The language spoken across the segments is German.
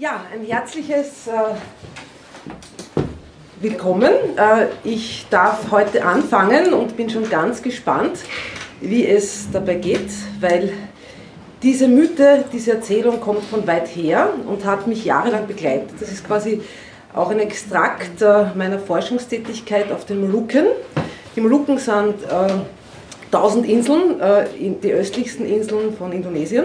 Ja, ein herzliches äh, Willkommen. Äh, ich darf heute anfangen und bin schon ganz gespannt, wie es dabei geht, weil diese Mythe, diese Erzählung kommt von weit her und hat mich jahrelang begleitet. Das ist quasi auch ein Extrakt äh, meiner Forschungstätigkeit auf den Molukken. Die Molukken sind äh, 1000 Inseln, äh, die östlichsten Inseln von Indonesien.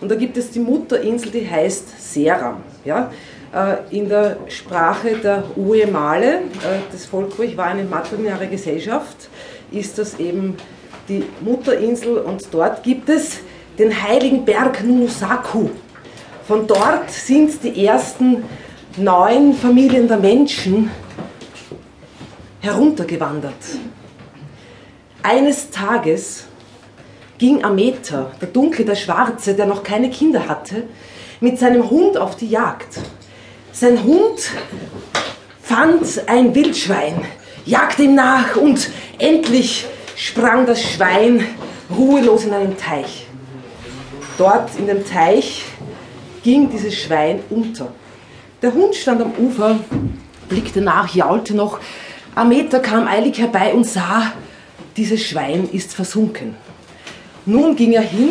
Und da gibt es die Mutterinsel, die heißt Seram. Ja? Äh, in der Sprache der Uemale, äh, das Volk, wo ich war, eine matrilineare Gesellschaft, ist das eben die Mutterinsel und dort gibt es den heiligen Berg Nunusaku. Von dort sind die ersten neun Familien der Menschen heruntergewandert. Eines Tages ging Ameta, der Dunkle, der Schwarze, der noch keine Kinder hatte, mit seinem Hund auf die Jagd. Sein Hund fand ein Wildschwein, jagte ihm nach und endlich sprang das Schwein ruhelos in einen Teich. Dort in dem Teich ging dieses Schwein unter. Der Hund stand am Ufer, blickte nach, jaulte noch. Ameta kam eilig herbei und sah, dieses Schwein ist versunken. Nun ging er hin,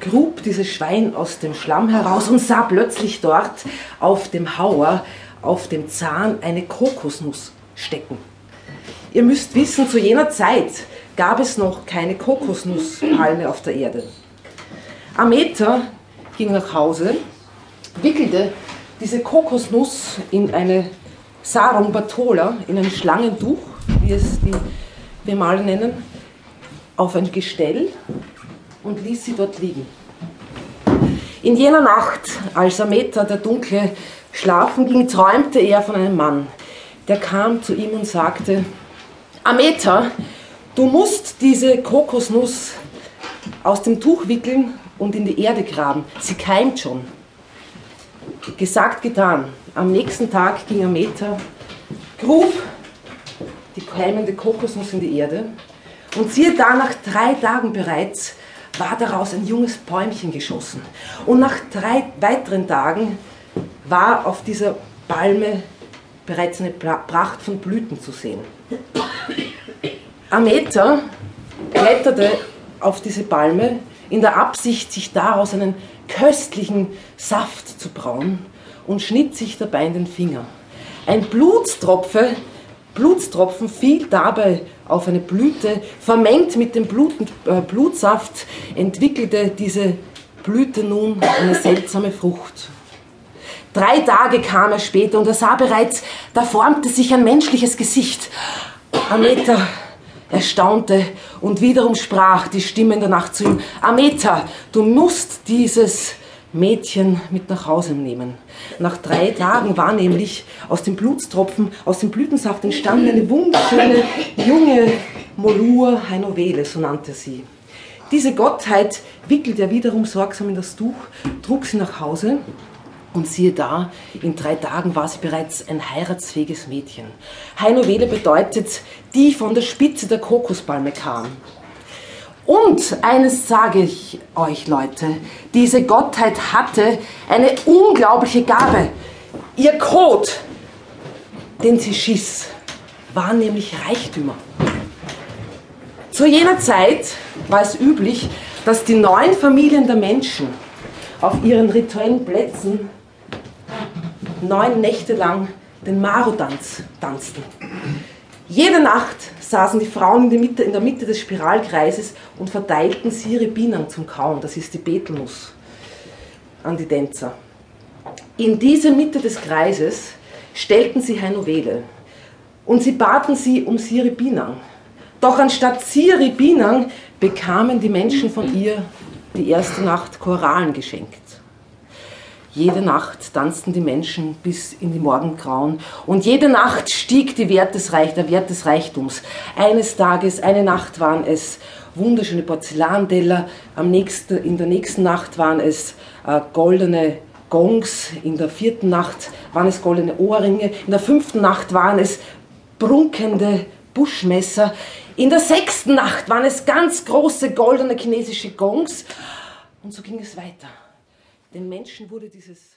grub dieses Schwein aus dem Schlamm heraus und sah plötzlich dort auf dem Hauer, auf dem Zahn eine Kokosnuss stecken. Ihr müsst wissen, zu jener Zeit gab es noch keine Kokosnusspalme auf der Erde. Ameta ging nach Hause, wickelte diese Kokosnuss in eine Sarong Batola, in ein Schlangentuch, wie es die wir mal nennen, auf ein Gestell und ließ sie dort liegen. In jener Nacht, als Ameta, der Dunkle, schlafen ging, träumte er von einem Mann. Der kam zu ihm und sagte, Ameta, du musst diese Kokosnuss aus dem Tuch wickeln und in die Erde graben. Sie keimt schon. Gesagt, getan. Am nächsten Tag ging Ameta, grub die keimende Kokosnuss in die Erde. Und siehe da, nach drei Tagen bereits war daraus ein junges Bäumchen geschossen. Und nach drei weiteren Tagen war auf dieser Palme bereits eine Pracht von Blüten zu sehen. Ameta kletterte auf diese Palme in der Absicht, sich daraus einen köstlichen Saft zu brauen und schnitt sich dabei in den Finger. Ein Blutstropfe Blutstropfen fiel dabei auf eine Blüte, vermengt mit dem Blut, äh, Blutsaft entwickelte diese Blüte nun eine seltsame Frucht. Drei Tage kam er später und er sah bereits, da formte sich ein menschliches Gesicht. Ameta erstaunte und wiederum sprach die Stimme in der Nacht zu ihm, Ameta, du musst dieses Mädchen mit nach Hause nehmen. Nach drei Tagen war nämlich aus dem Blutstropfen, aus dem Blütensaft entstanden eine wunderschöne junge Molur Heinovele, so nannte sie. Diese Gottheit wickelte er wiederum sorgsam in das Tuch, trug sie nach Hause und siehe da, in drei Tagen war sie bereits ein heiratsfähiges Mädchen. Heinovele bedeutet, die von der Spitze der Kokospalme kam. Und eines sage ich euch, Leute, diese Gottheit hatte eine unglaubliche Gabe. Ihr Code, den sie schiss, waren nämlich Reichtümer. Zu jener Zeit war es üblich, dass die neun Familien der Menschen auf ihren rituellen Plätzen neun Nächte lang den Maru-Tanz tanzten. Jede Nacht saßen die Frauen in der, Mitte, in der Mitte des Spiralkreises und verteilten Siribinang zum Kauen, das ist die Betelnuss, an die Tänzer. In diese Mitte des Kreises stellten sie Heinovele und sie baten sie um Siribinang. Doch anstatt Siribinang bekamen die Menschen von ihr die erste Nacht Korallen geschenkt. Jede Nacht tanzten die Menschen bis in die Morgengrauen. Und jede Nacht stieg die Wert des Reich, der Wert des Reichtums. Eines Tages, eine Nacht waren es wunderschöne Porzellanteller, am nächsten, in der nächsten Nacht waren es äh, goldene Gongs, in der vierten Nacht waren es goldene Ohrringe, in der fünften Nacht waren es prunkende Buschmesser, in der sechsten Nacht waren es ganz große goldene chinesische Gongs. Und so ging es weiter. Den Menschen wurde dieses